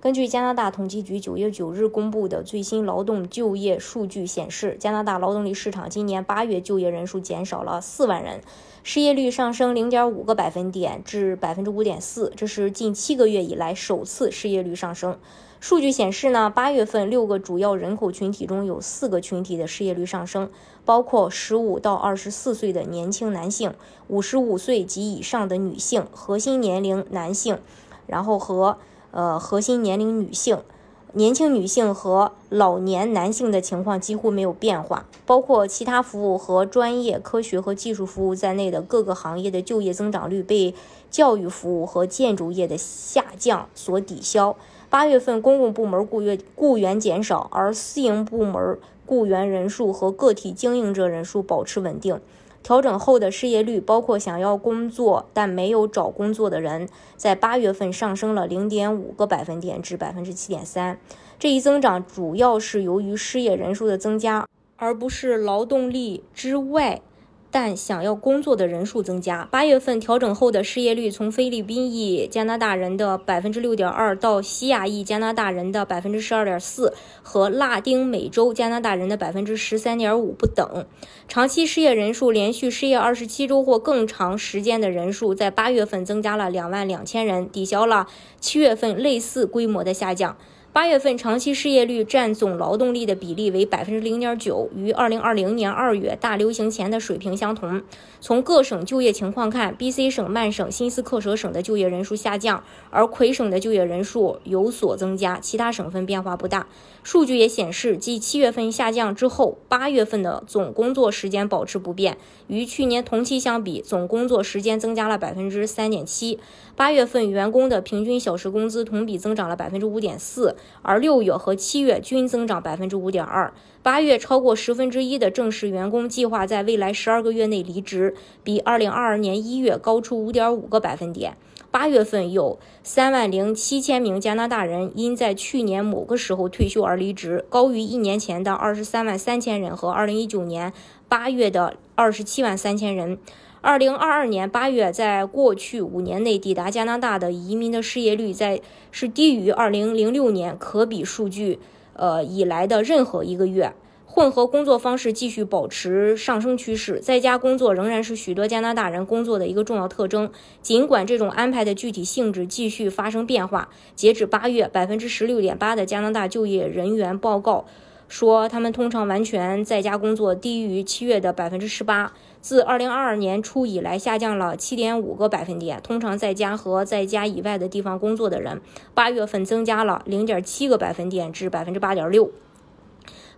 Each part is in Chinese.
根据加拿大统计局九月九日公布的最新劳动就业数据显示，加拿大劳动力市场今年八月就业人数减少了四万人，失业率上升零点五个百分点至百分之五点四，这是近七个月以来首次失业率上升。数据显示呢，八月份六个主要人口群体中有四个群体的失业率上升，包括十五到二十四岁的年轻男性、五十五岁及以上的女性、核心年龄男性，然后和。呃，核心年龄女性、年轻女性和老年男性的情况几乎没有变化，包括其他服务和专业科学和技术服务在内的各个行业的就业增长率被教育服务和建筑业的下降所抵消。八月份公共部门雇员雇员减少，而私营部门雇员人数和个体经营者人数保持稳定。调整后的失业率，包括想要工作但没有找工作的人，在八月份上升了零点五个百分点至百分之七点三。这一增长主要是由于失业人数的增加，而不是劳动力之外。但想要工作的人数增加。八月份调整后的失业率从菲律宾裔加拿大人的百分之六点二到西亚裔加拿大人的百分之十二点四和拉丁美洲加拿大人的百分之十三点五不等。长期失业人数连续失业二十七周或更长时间的人数在八月份增加了两万两千人，抵消了七月份类似规模的下降。八月份长期失业率占总劳动力的比例为百分之零点九，与二零二零年二月大流行前的水平相同。从各省就业情况看，B.C 省、曼省、新斯克舍省的就业人数下降，而魁省的就业人数有所增加，其他省份变化不大。数据也显示，继七月份下降之后，八月份的总工作时间保持不变，与去年同期相比，总工作时间增加了百分之三点七。八月份员工的平均小时工资同比增长了百分之五点四。而六月和七月均增长百分之五点二，八月超过十分之一的正式员工计划在未来十二个月内离职，比二零二二年一月高出五点五个百分点。八月份有三万零七千名加拿大人因在去年某个时候退休而离职，高于一年前的二十三万三千人和二零一九年八月的二十七万三千人。二零二二年八月，在过去五年内抵达加拿大的移民的失业率在是低于二零零六年可比数据呃以来的任何一个月。混合工作方式继续保持上升趋势，在家工作仍然是许多加拿大人工作的一个重要特征。尽管这种安排的具体性质继续发生变化，截止八月，百分之十六点八的加拿大就业人员报告。说他们通常完全在家工作，低于七月的百分之十八，自二零二二年初以来下降了七点五个百分点。通常在家和在家以外的地方工作的人，八月份增加了零点七个百分点至百分之八点六。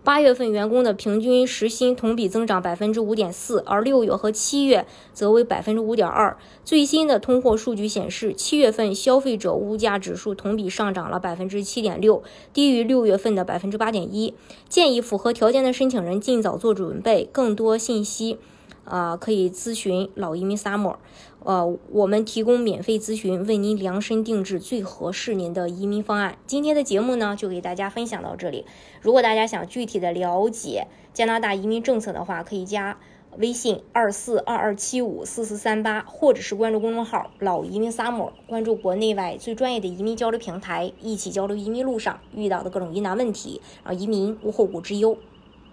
八月份员工的平均时薪同比增长百分之五点四，而六月和七月则为百分之五点二。最新的通货数据显示，七月份消费者物价指数同比上涨了百分之七点六，低于六月份的百分之八点一。建议符合条件的申请人尽早做准备。更多信息。啊，可以咨询老移民 summer，呃，我们提供免费咨询，为您量身定制最合适您的移民方案。今天的节目呢，就给大家分享到这里。如果大家想具体的了解加拿大移民政策的话，可以加微信二四二二七五四四三八，或者是关注公众号老移民 summer，关注国内外最专业的移民交流平台，一起交流移民路上遇到的各种疑难问题，让移民无后顾之忧。